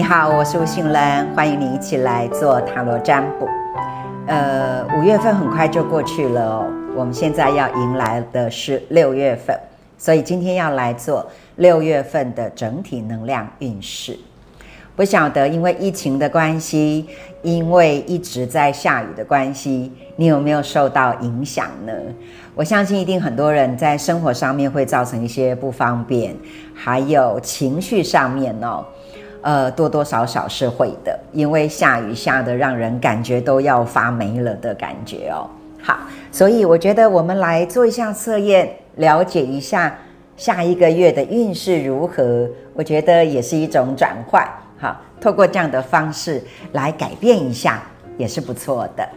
你好，我是吴杏兰，欢迎你一起来做塔罗占卜。呃，五月份很快就过去了哦，我们现在要迎来的是六月份，所以今天要来做六月份的整体能量运势。不晓得因为疫情的关系，因为一直在下雨的关系，你有没有受到影响呢？我相信一定很多人在生活上面会造成一些不方便，还有情绪上面哦，呃，多多少少是会的，因为下雨下的让人感觉都要发霉了的感觉哦。好，所以我觉得我们来做一下测验，了解一下下一个月的运势如何，我觉得也是一种转换。好，透过这样的方式来改变一下，也是不错的。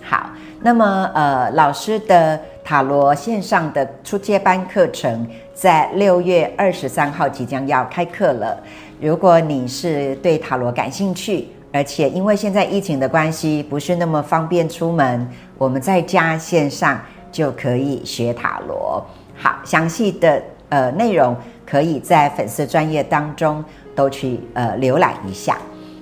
好，那么呃，老师的塔罗线上的初阶班课程在六月二十三号即将要开课了。如果你是对塔罗感兴趣，而且因为现在疫情的关系不是那么方便出门，我们在家线上就可以学塔罗。好，详细的呃内容可以在粉丝专业当中。都去呃浏览一下，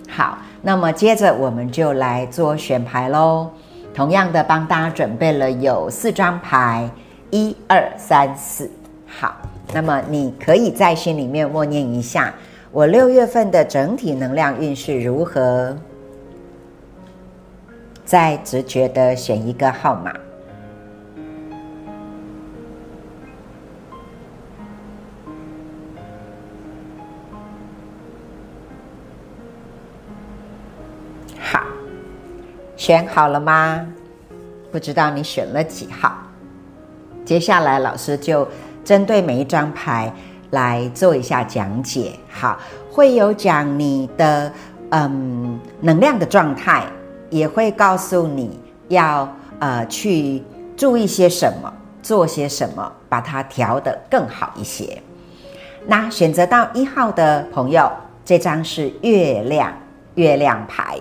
好，那么接着我们就来做选牌喽。同样的，帮大家准备了有四张牌，一二三四。好，那么你可以在心里面默念一下，我六月份的整体能量运势如何？再直觉的选一个号码。好选好了吗？不知道你选了几号？接下来老师就针对每一张牌来做一下讲解。好，会有讲你的嗯能量的状态，也会告诉你要呃去注意些什么，做些什么，把它调得更好一些。那选择到一号的朋友，这张是月亮月亮牌。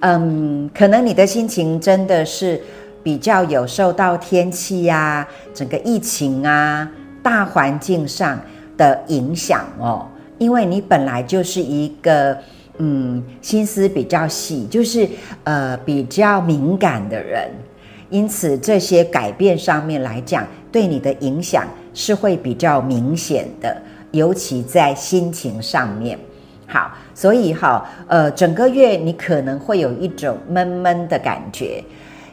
嗯，可能你的心情真的是比较有受到天气呀、整个疫情啊、大环境上的影响哦。因为你本来就是一个嗯心思比较细，就是呃比较敏感的人，因此这些改变上面来讲，对你的影响是会比较明显的，尤其在心情上面。好，所以哈，呃，整个月你可能会有一种闷闷的感觉，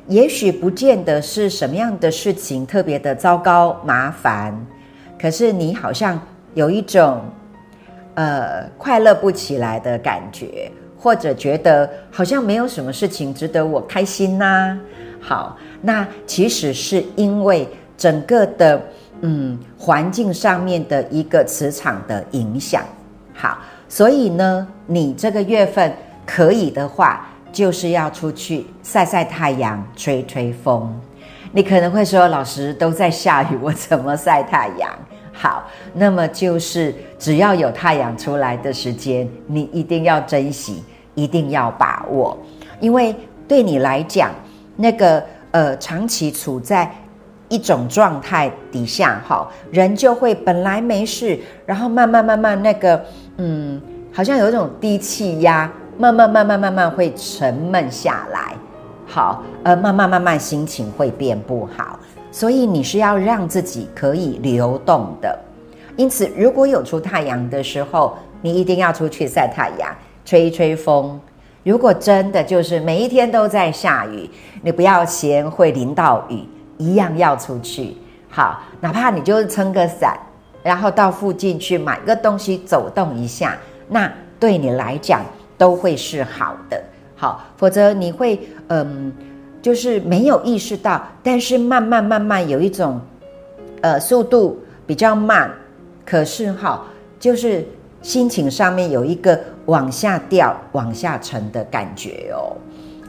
也许不见得是什么样的事情特别的糟糕麻烦，可是你好像有一种呃快乐不起来的感觉，或者觉得好像没有什么事情值得我开心呐。好，那其实是因为整个的嗯环境上面的一个磁场的影响。好。所以呢，你这个月份可以的话，就是要出去晒晒太阳、吹吹风。你可能会说，老师都在下雨，我怎么晒太阳？好，那么就是只要有太阳出来的时间，你一定要珍惜，一定要把握，因为对你来讲，那个呃，长期处在一种状态底下，哈，人就会本来没事，然后慢慢慢慢那个。嗯，好像有一种低气压，慢慢慢慢慢慢会沉闷下来。好，呃，慢慢慢慢心情会变不好，所以你是要让自己可以流动的。因此，如果有出太阳的时候，你一定要出去晒太阳，吹一吹风。如果真的就是每一天都在下雨，你不要嫌会淋到雨，一样要出去。好，哪怕你就是撑个伞。然后到附近去买个东西走动一下，那对你来讲都会是好的。好，否则你会嗯，就是没有意识到，但是慢慢慢慢有一种呃速度比较慢，可是哈，就是心情上面有一个往下掉、往下沉的感觉哦。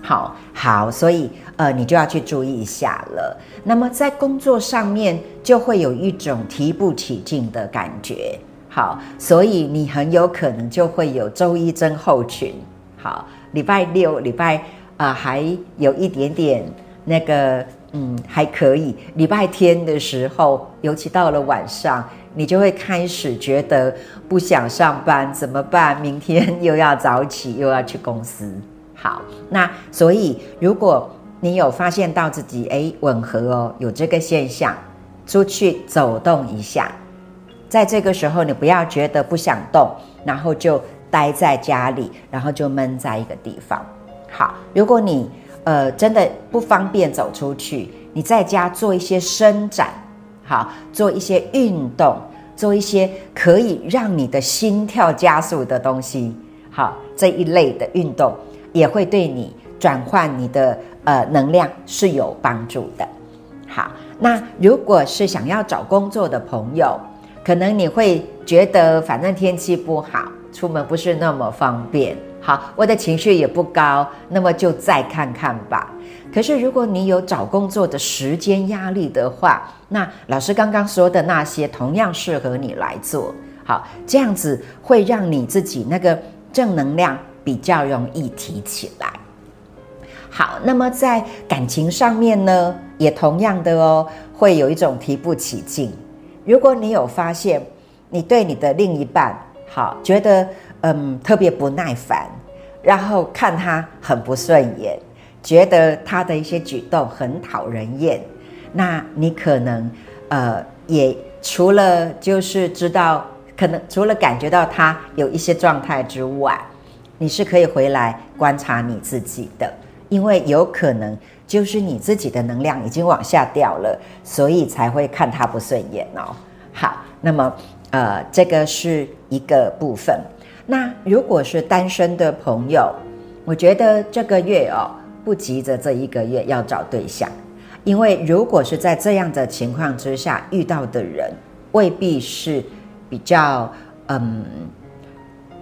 好好，所以呃，你就要去注意一下了。那么在工作上面就会有一种提不起劲的感觉。好，所以你很有可能就会有周一增后群。好，礼拜六、礼拜啊，还有一点点那个嗯还可以。礼拜天的时候，尤其到了晚上，你就会开始觉得不想上班，怎么办？明天又要早起，又要去公司。好，那所以如果你有发现到自己哎吻合哦，有这个现象，出去走动一下。在这个时候，你不要觉得不想动，然后就待在家里，然后就闷在一个地方。好，如果你呃真的不方便走出去，你在家做一些伸展，好，做一些运动，做一些可以让你的心跳加速的东西，好，这一类的运动也会对你转换你的呃能量是有帮助的。好，那如果是想要找工作的朋友。可能你会觉得，反正天气不好，出门不是那么方便。好，我的情绪也不高，那么就再看看吧。可是如果你有找工作的时间压力的话，那老师刚刚说的那些同样适合你来做。好，这样子会让你自己那个正能量比较容易提起来。好，那么在感情上面呢，也同样的哦，会有一种提不起劲。如果你有发现，你对你的另一半好，觉得嗯特别不耐烦，然后看他很不顺眼，觉得他的一些举动很讨人厌，那你可能呃也除了就是知道，可能除了感觉到他有一些状态之外，你是可以回来观察你自己的，因为有可能。就是你自己的能量已经往下掉了，所以才会看他不顺眼哦。好，那么呃，这个是一个部分。那如果是单身的朋友，我觉得这个月哦，不急着这一个月要找对象，因为如果是在这样的情况之下遇到的人，未必是比较嗯，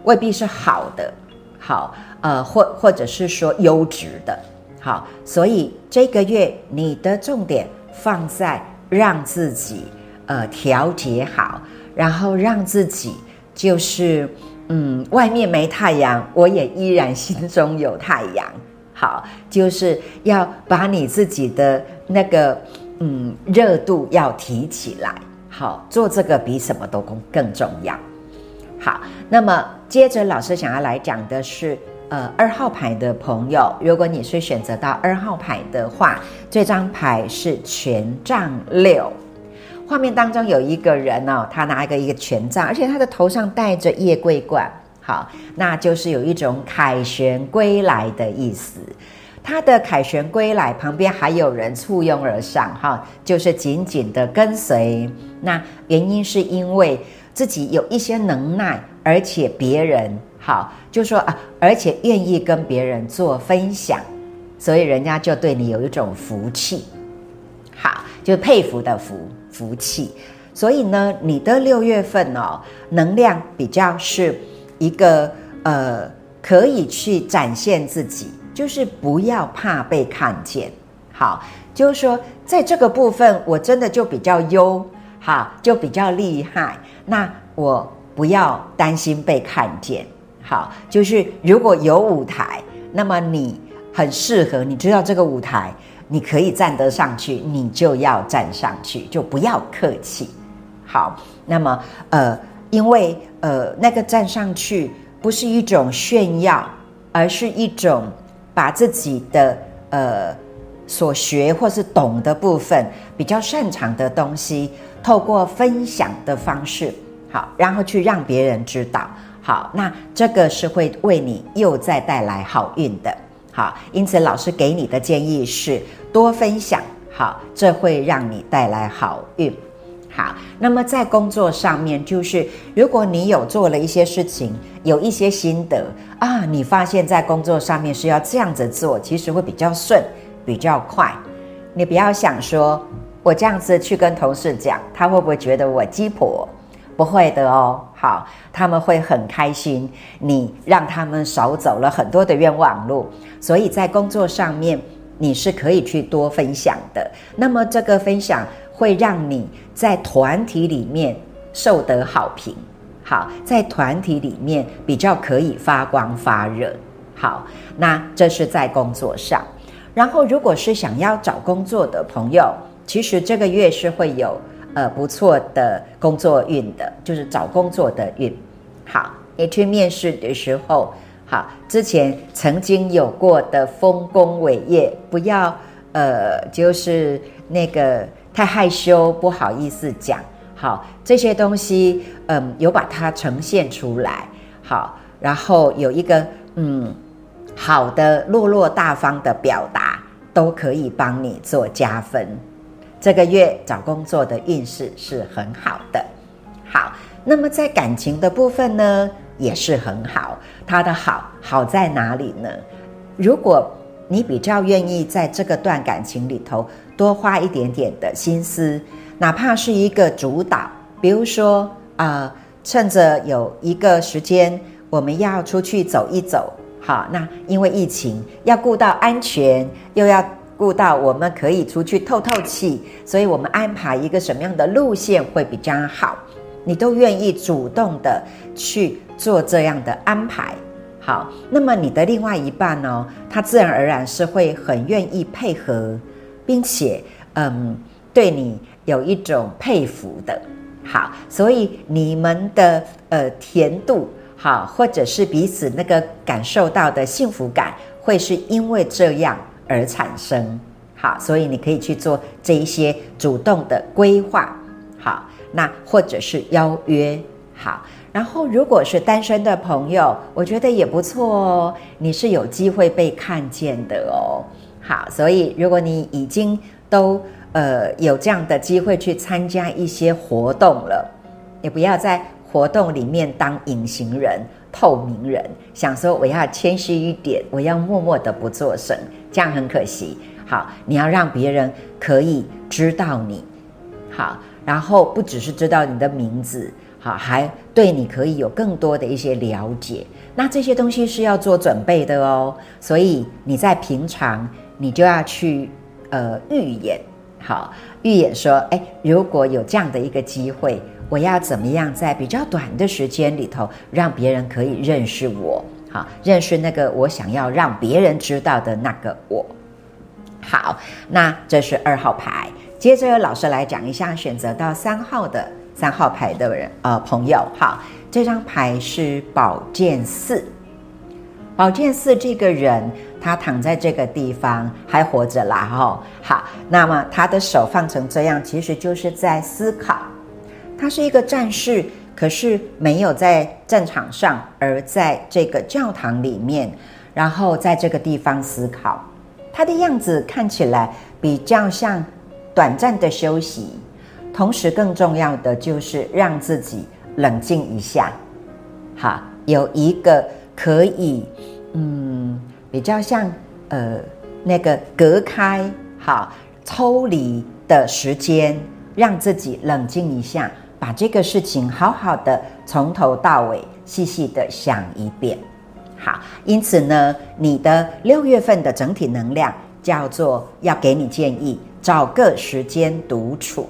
未必是好的，好呃，或或者是说优质的。好，所以这个月你的重点放在让自己呃调节好，然后让自己就是嗯外面没太阳，我也依然心中有太阳。好，就是要把你自己的那个嗯热度要提起来。好，做这个比什么都更更重要。好，那么接着老师想要来讲的是。呃，二号牌的朋友，如果你是选择到二号牌的话，这张牌是权杖六。画面当中有一个人哦，他拿一个一个权杖，而且他的头上戴着夜桂冠，好，那就是有一种凯旋归来的意思。他的凯旋归来旁边还有人簇拥而上，哈，就是紧紧的跟随。那原因是因为自己有一些能耐，而且别人。好，就说啊，而且愿意跟别人做分享，所以人家就对你有一种福气。好，就佩服的福福气。所以呢，你的六月份哦，能量比较是一个呃，可以去展现自己，就是不要怕被看见。好，就是说在这个部分，我真的就比较优，好，就比较厉害。那我不要担心被看见。好，就是如果有舞台，那么你很适合，你知道这个舞台，你可以站得上去，你就要站上去，就不要客气。好，那么呃，因为呃，那个站上去不是一种炫耀，而是一种把自己的呃所学或是懂的部分，比较擅长的东西，透过分享的方式，好，然后去让别人知道。好，那这个是会为你又再带来好运的。好，因此老师给你的建议是多分享。好，这会让你带来好运。好，那么在工作上面，就是如果你有做了一些事情，有一些心得啊，你发现在工作上面是要这样子做，其实会比较顺，比较快。你不要想说我这样子去跟同事讲，他会不会觉得我鸡婆？不会的哦，好，他们会很开心，你让他们少走了很多的冤枉路，所以在工作上面你是可以去多分享的。那么这个分享会让你在团体里面受得好评，好，在团体里面比较可以发光发热。好，那这是在工作上。然后，如果是想要找工作的朋友，其实这个月是会有呃不错的工作运的，就是找工作的运。好，你去面试的时候，好，之前曾经有过的丰功伟业，不要呃，就是那个太害羞，不好意思讲。好，这些东西，嗯，有把它呈现出来。好，然后有一个嗯。好的，落落大方的表达都可以帮你做加分。这个月找工作的运势是很好的。好，那么在感情的部分呢，也是很好。它的好好在哪里呢？如果你比较愿意在这个段感情里头多花一点点的心思，哪怕是一个主导，比如说啊，趁着有一个时间，我们要出去走一走。好，那因为疫情要顾到安全，又要顾到我们可以出去透透气，所以我们安排一个什么样的路线会比较好？你都愿意主动的去做这样的安排。好，那么你的另外一半呢？他自然而然是会很愿意配合，并且嗯，对你有一种佩服的。好，所以你们的呃甜度。好，或者是彼此那个感受到的幸福感，会是因为这样而产生。好，所以你可以去做这一些主动的规划。好，那或者是邀约。好，然后如果是单身的朋友，我觉得也不错哦。你是有机会被看见的哦。好，所以如果你已经都呃有这样的机会去参加一些活动了，也不要在。活动里面当隐形人、透明人，想说我要谦虚一点，我要默默的不做声，这样很可惜。好，你要让别人可以知道你，好，然后不只是知道你的名字，好，还对你可以有更多的一些了解。那这些东西是要做准备的哦，所以你在平常你就要去呃预演，好，预演说，哎，如果有这样的一个机会。我要怎么样在比较短的时间里头，让别人可以认识我？好，认识那个我想要让别人知道的那个我。好，那这是二号牌。接着老师来讲一下选择到三号的三号牌的人呃朋友。好，这张牌是宝剑四。宝剑四这个人，他躺在这个地方还活着啦。哈，好，那么他的手放成这样，其实就是在思考。他是一个战士，可是没有在战场上，而在这个教堂里面，然后在这个地方思考。他的样子看起来比较像短暂的休息，同时更重要的就是让自己冷静一下。好，有一个可以，嗯，比较像呃那个隔开好抽离的时间，让自己冷静一下。把这个事情好好的从头到尾细细的想一遍，好，因此呢，你的六月份的整体能量叫做要给你建议，找个时间独处，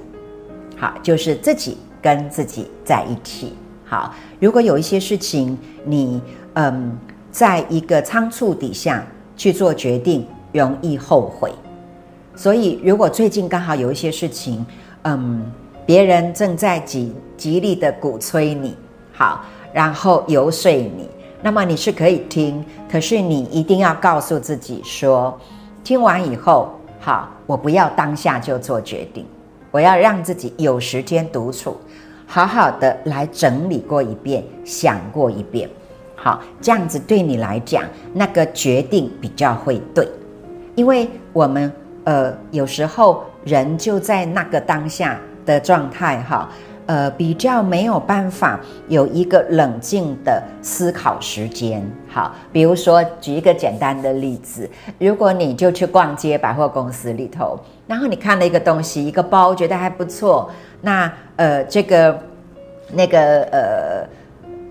好，就是自己跟自己在一起。好，如果有一些事情你嗯，在一个仓促底下去做决定，容易后悔，所以如果最近刚好有一些事情，嗯。别人正在极极力的鼓吹你，好，然后游说你，那么你是可以听，可是你一定要告诉自己说，听完以后，好，我不要当下就做决定，我要让自己有时间独处，好好的来整理过一遍，想过一遍，好，这样子对你来讲，那个决定比较会对，因为我们呃有时候人就在那个当下。的状态哈，呃，比较没有办法有一个冷静的思考时间。好，比如说举一个简单的例子，如果你就去逛街百货公司里头，然后你看了一个东西，一个包，觉得还不错，那呃，这个那个呃，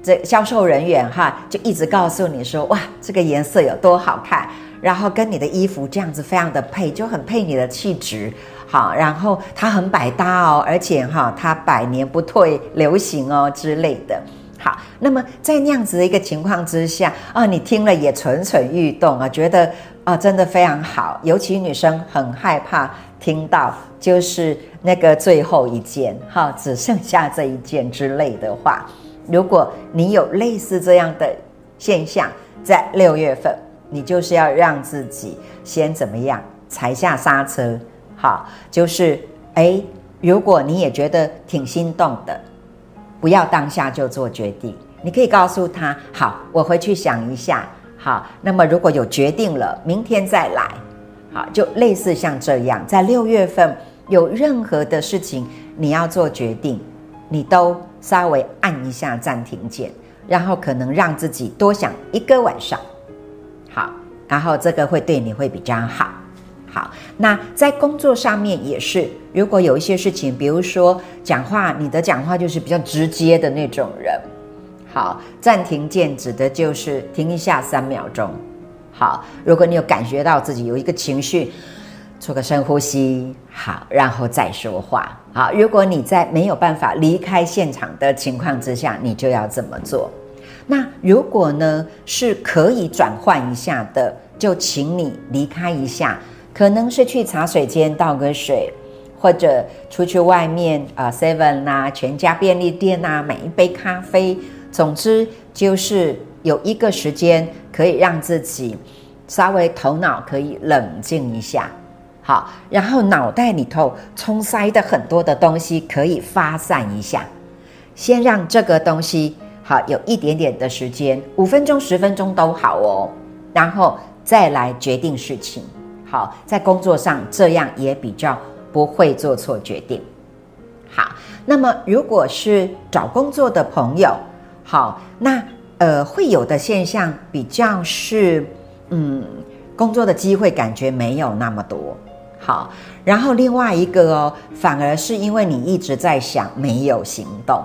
这销售人员哈，就一直告诉你说，哇，这个颜色有多好看，然后跟你的衣服这样子非常的配，就很配你的气质。好，然后它很百搭哦，而且哈，它百年不退流行哦之类的。好，那么在那样子的一个情况之下啊，你听了也蠢蠢欲动啊，觉得啊，真的非常好，尤其女生很害怕听到就是那个最后一件，哈，只剩下这一件之类的话。如果你有类似这样的现象，在六月份，你就是要让自己先怎么样，踩下刹车，好，就是哎，如果你也觉得挺心动的，不要当下就做决定，你可以告诉他，好，我回去想一下。好，那么如果有决定了，明天再来，好，就类似像这样，在六月份有任何的事情你要做决定，你都稍微按一下暂停键，然后可能让自己多想一个晚上，好，然后这个会对你会比较好。好，那在工作上面也是，如果有一些事情，比如说讲话，你的讲话就是比较直接的那种人。好，暂停键指的就是停一下三秒钟。好，如果你有感觉到自己有一个情绪，做个深呼吸，好，然后再说话。好，如果你在没有办法离开现场的情况之下，你就要这么做。那如果呢是可以转换一下的，就请你离开一下，可能是去茶水间倒个水，或者出去外面啊，seven 啊，全家便利店呐，买一杯咖啡。总之就是有一个时间可以让自己稍微头脑可以冷静一下，好，然后脑袋里头充塞的很多的东西可以发散一下，先让这个东西好有一点点的时间，五分钟、十分钟都好哦，然后再来决定事情。好，在工作上这样也比较不会做错决定。好，那么如果是找工作的朋友。好，那呃会有的现象比较是，嗯，工作的机会感觉没有那么多。好，然后另外一个哦，反而是因为你一直在想，没有行动。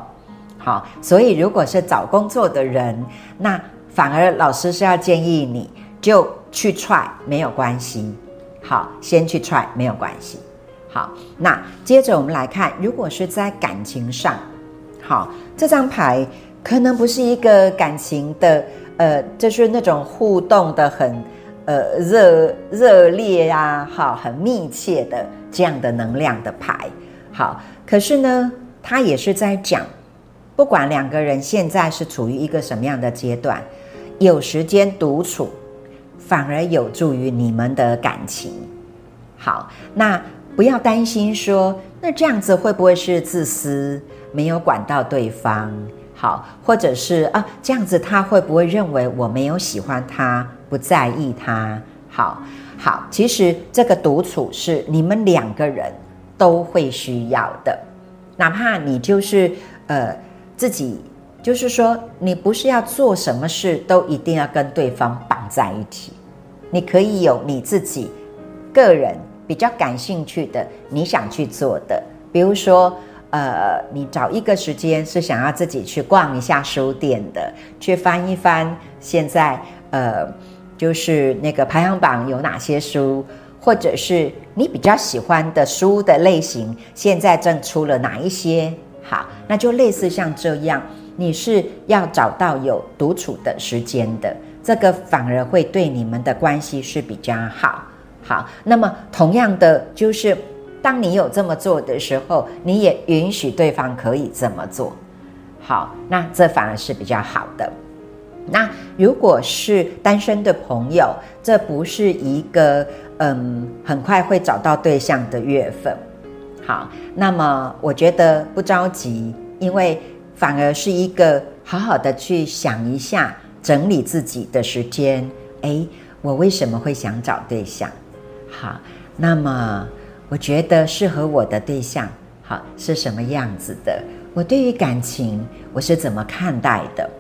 好，所以如果是找工作的人，那反而老师是要建议你就去 try 没有关系。好，先去 try 没有关系。好，那接着我们来看，如果是在感情上，好，这张牌。可能不是一个感情的，呃，就是那种互动的很，呃，热热烈呀，好，很密切的这样的能量的牌，好。可是呢，他也是在讲，不管两个人现在是处于一个什么样的阶段，有时间独处，反而有助于你们的感情。好，那不要担心说，那这样子会不会是自私，没有管到对方？好，或者是啊，这样子他会不会认为我没有喜欢他，不在意他？好好，其实这个独处是你们两个人都会需要的，哪怕你就是呃自己，就是说你不是要做什么事都一定要跟对方绑在一起，你可以有你自己个人比较感兴趣的，你想去做的，比如说。呃，你找一个时间是想要自己去逛一下书店的，去翻一翻现在呃，就是那个排行榜有哪些书，或者是你比较喜欢的书的类型，现在正出了哪一些？好，那就类似像这样，你是要找到有独处的时间的，这个反而会对你们的关系是比较好。好，那么同样的就是。当你有这么做的时候，你也允许对方可以这么做。好，那这反而是比较好的。那如果是单身的朋友，这不是一个嗯很快会找到对象的月份。好，那么我觉得不着急，因为反而是一个好好的去想一下、整理自己的时间。诶，我为什么会想找对象？好，那么。我觉得适合我的对象，好是什么样子的？我对于感情我是怎么看待的？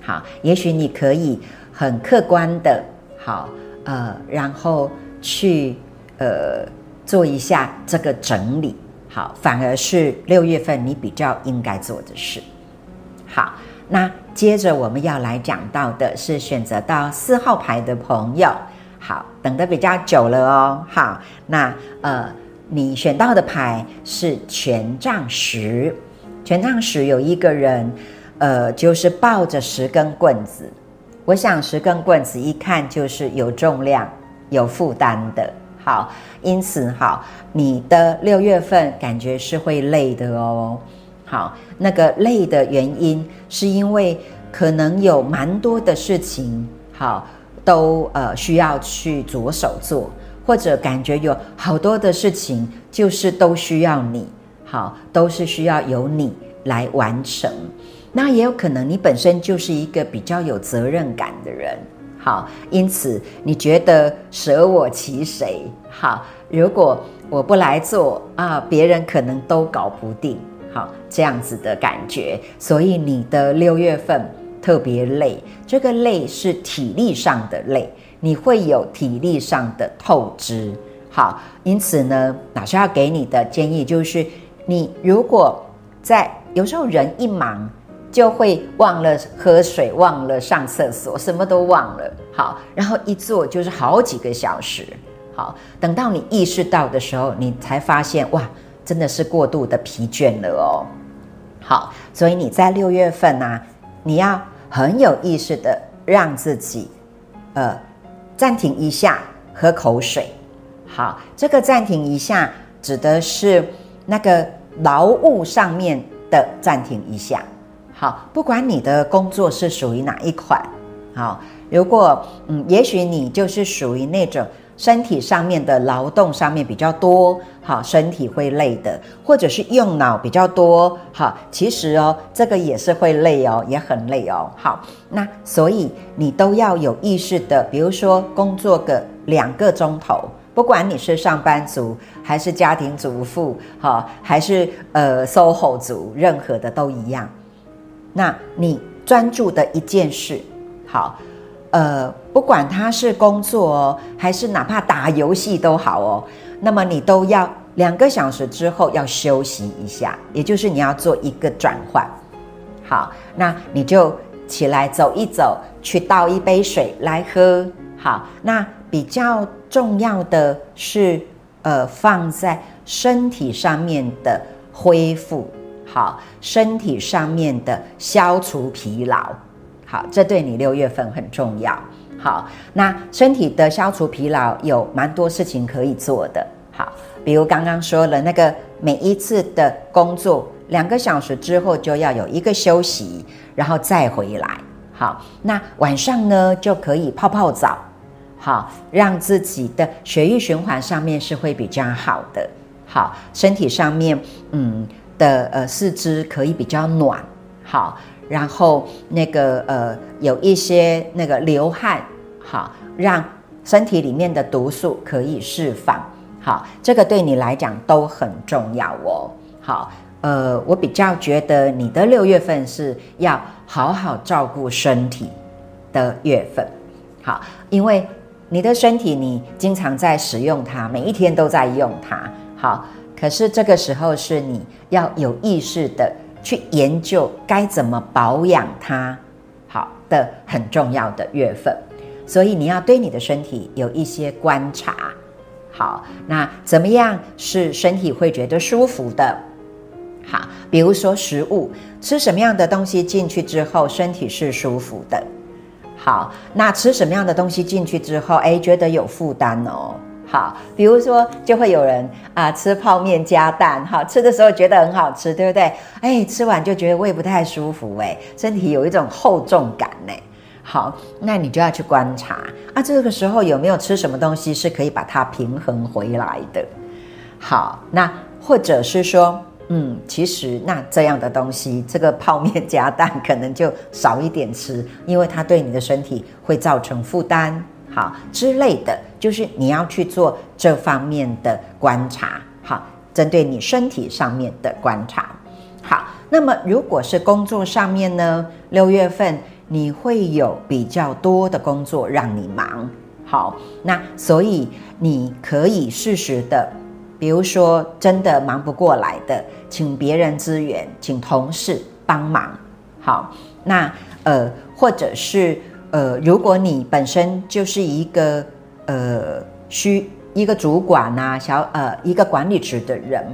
好，也许你可以很客观的，好呃，然后去呃做一下这个整理，好，反而是六月份你比较应该做的事。好，那接着我们要来讲到的是选择到四号牌的朋友，好，等的比较久了哦，好，那呃。你选到的牌是权杖十，权杖十有一个人，呃，就是抱着十根棍子。我想十根棍子一看就是有重量，有负担的。好，因此好，你的六月份感觉是会累的哦。好，那个累的原因是因为可能有蛮多的事情，好，都呃需要去着手做，或者感觉有好多的事情就是都需要你，好，都是需要由你来完成。那也有可能你本身就是一个比较有责任感的人。好，因此你觉得舍我其谁？好，如果我不来做啊，别人可能都搞不定。好，这样子的感觉，所以你的六月份特别累，这个累是体力上的累，你会有体力上的透支。好，因此呢，老师要给你的建议就是，你如果在有时候人一忙。就会忘了喝水，忘了上厕所，什么都忘了。好，然后一坐就是好几个小时。好，等到你意识到的时候，你才发现哇，真的是过度的疲倦了哦。好，所以你在六月份呢，你要很有意识的让自己，呃，暂停一下，喝口水。好，这个暂停一下指的是那个劳务上面的暂停一下。好，不管你的工作是属于哪一款，好，如果嗯，也许你就是属于那种身体上面的劳动上面比较多，好，身体会累的，或者是用脑比较多，好，其实哦，这个也是会累哦，也很累哦。好，那所以你都要有意识的，比如说工作个两个钟头，不管你是上班族还是家庭主妇，好，还是呃 SOHO 族，任何的都一样。那你专注的一件事，好，呃，不管他是工作哦，还是哪怕打游戏都好哦，那么你都要两个小时之后要休息一下，也就是你要做一个转换。好，那你就起来走一走，去倒一杯水来喝。好，那比较重要的是，呃，放在身体上面的恢复。好，身体上面的消除疲劳，好，这对你六月份很重要。好，那身体的消除疲劳有蛮多事情可以做的。好，比如刚刚说了那个每一次的工作两个小时之后就要有一个休息，然后再回来。好，那晚上呢就可以泡泡澡，好，让自己的血液循环上面是会比较好的。好，身体上面，嗯。的呃四肢可以比较暖，好，然后那个呃有一些那个流汗，好，让身体里面的毒素可以释放，好，这个对你来讲都很重要哦，好，呃，我比较觉得你的六月份是要好好照顾身体的月份，好，因为你的身体你经常在使用它，每一天都在用它，好。可是这个时候是你要有意识的去研究该怎么保养它，好的很重要的月份，所以你要对你的身体有一些观察。好，那怎么样是身体会觉得舒服的？好，比如说食物，吃什么样的东西进去之后身体是舒服的？好，那吃什么样的东西进去之后，哎，觉得有负担哦？好，比如说就会有人啊吃泡面加蛋，哈，吃的时候觉得很好吃，对不对？哎，吃完就觉得胃不太舒服，哎，身体有一种厚重感呢。好，那你就要去观察啊，这个时候有没有吃什么东西是可以把它平衡回来的？好，那或者是说，嗯，其实那这样的东西，这个泡面加蛋可能就少一点吃，因为它对你的身体会造成负担。好之类的，就是你要去做这方面的观察。好，针对你身体上面的观察。好，那么如果是工作上面呢？六月份你会有比较多的工作让你忙。好，那所以你可以适时的，比如说真的忙不过来的，请别人支援，请同事帮忙。好，那呃，或者是。呃，如果你本身就是一个呃需一个主管呐，小呃一个管理职的人，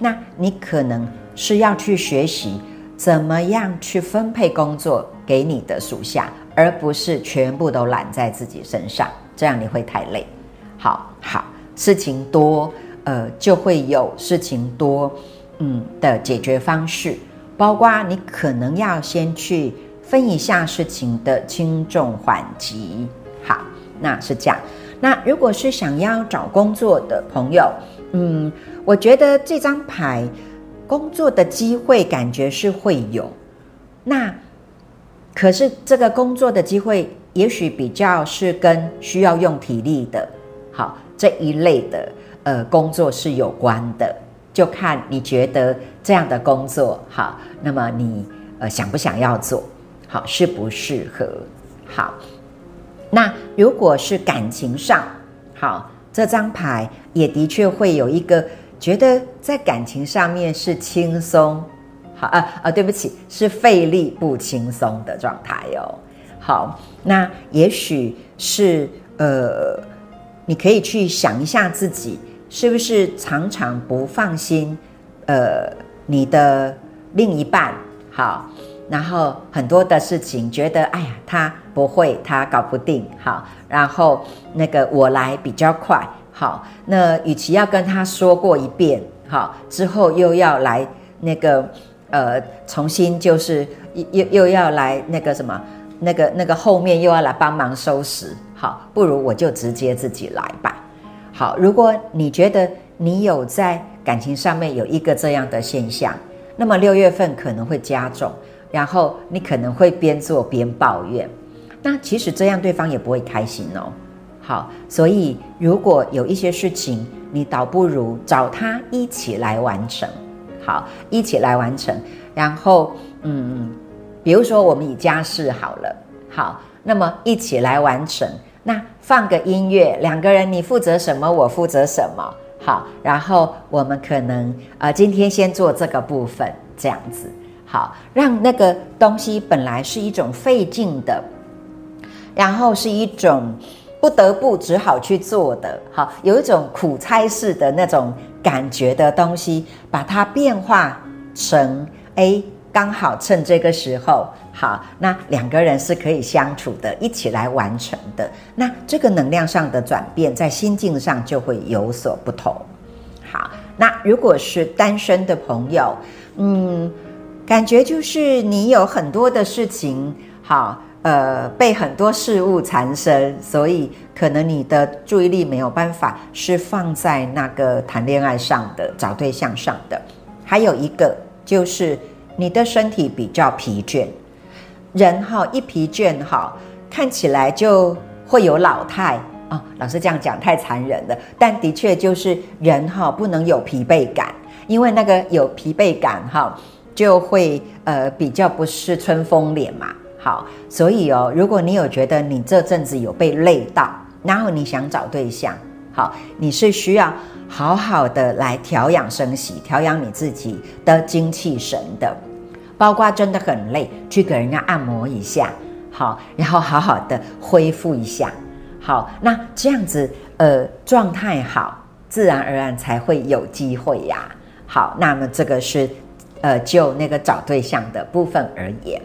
那你可能是要去学习怎么样去分配工作给你的属下，而不是全部都揽在自己身上，这样你会太累。好好，事情多，呃，就会有事情多，嗯的解决方式，包括你可能要先去分一下事情的轻重缓急。好，那是这样。那如果是想要找工作的朋友，嗯，我觉得这张牌工作的机会感觉是会有，那可是这个工作的机会也许比较是跟需要用体力的。好，这一类的呃工作是有关的，就看你觉得这样的工作好，那么你呃想不想要做好，适不适合？好，那如果是感情上，好，这张牌也的确会有一个觉得在感情上面是轻松，好啊啊，对不起，是费力不轻松的状态哦。好，那也许是呃。你可以去想一下自己是不是常常不放心，呃，你的另一半好，然后很多的事情觉得哎呀他不会，他搞不定好，然后那个我来比较快好，那与其要跟他说过一遍好，之后又要来那个呃重新就是又又要来那个什么那个那个后面又要来帮忙收拾。好，不如我就直接自己来吧。好，如果你觉得你有在感情上面有一个这样的现象，那么六月份可能会加重，然后你可能会边做边抱怨。那其实这样对方也不会开心哦。好，所以如果有一些事情，你倒不如找他一起来完成。好，一起来完成。然后，嗯，比如说我们以家事好了。好，那么一起来完成。那放个音乐，两个人你负责什么，我负责什么，好，然后我们可能呃今天先做这个部分，这样子，好，让那个东西本来是一种费劲的，然后是一种不得不只好去做的，好，有一种苦差事的那种感觉的东西，把它变化成 A。刚好趁这个时候，好，那两个人是可以相处的，一起来完成的。那这个能量上的转变，在心境上就会有所不同。好，那如果是单身的朋友，嗯，感觉就是你有很多的事情，好，呃，被很多事物缠身，所以可能你的注意力没有办法是放在那个谈恋爱上的、找对象上的。还有一个就是。你的身体比较疲倦，人哈一疲倦哈，看起来就会有老态啊。老师这样讲太残忍了，但的确就是人哈不能有疲惫感，因为那个有疲惫感哈，就会呃比较不是春风脸嘛。好，所以哦，如果你有觉得你这阵子有被累到，然后你想找对象，好，你是需要。好好的来调养生息，调养你自己的精气神的，包括真的很累，去给人家按摩一下，好，然后好好的恢复一下，好，那这样子，呃，状态好，自然而然才会有机会呀。好，那么这个是，呃，就那个找对象的部分而言，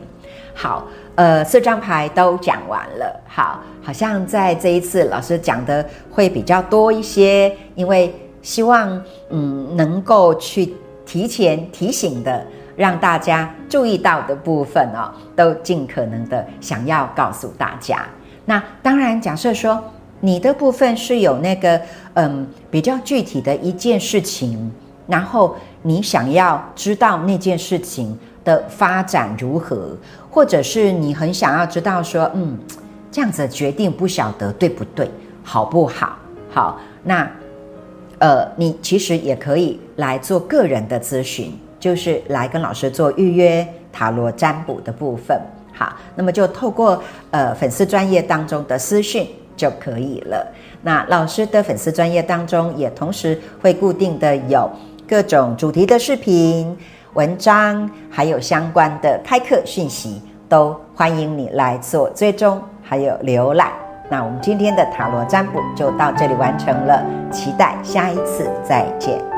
好，呃，四张牌都讲完了，好，好像在这一次老师讲的会比较多一些，因为。希望嗯能够去提前提醒的，让大家注意到的部分哦，都尽可能的想要告诉大家。那当然，假设说你的部分是有那个嗯比较具体的一件事情，然后你想要知道那件事情的发展如何，或者是你很想要知道说嗯这样子决定不晓得对不对，好不好？好，那。呃，你其实也可以来做个人的咨询，就是来跟老师做预约塔罗占卜的部分。好，那么就透过呃粉丝专业当中的私讯就可以了。那老师的粉丝专业当中也同时会固定的有各种主题的视频、文章，还有相关的开课讯息，都欢迎你来做追踪，还有浏览。那我们今天的塔罗占卜就到这里完成了，期待下一次再见。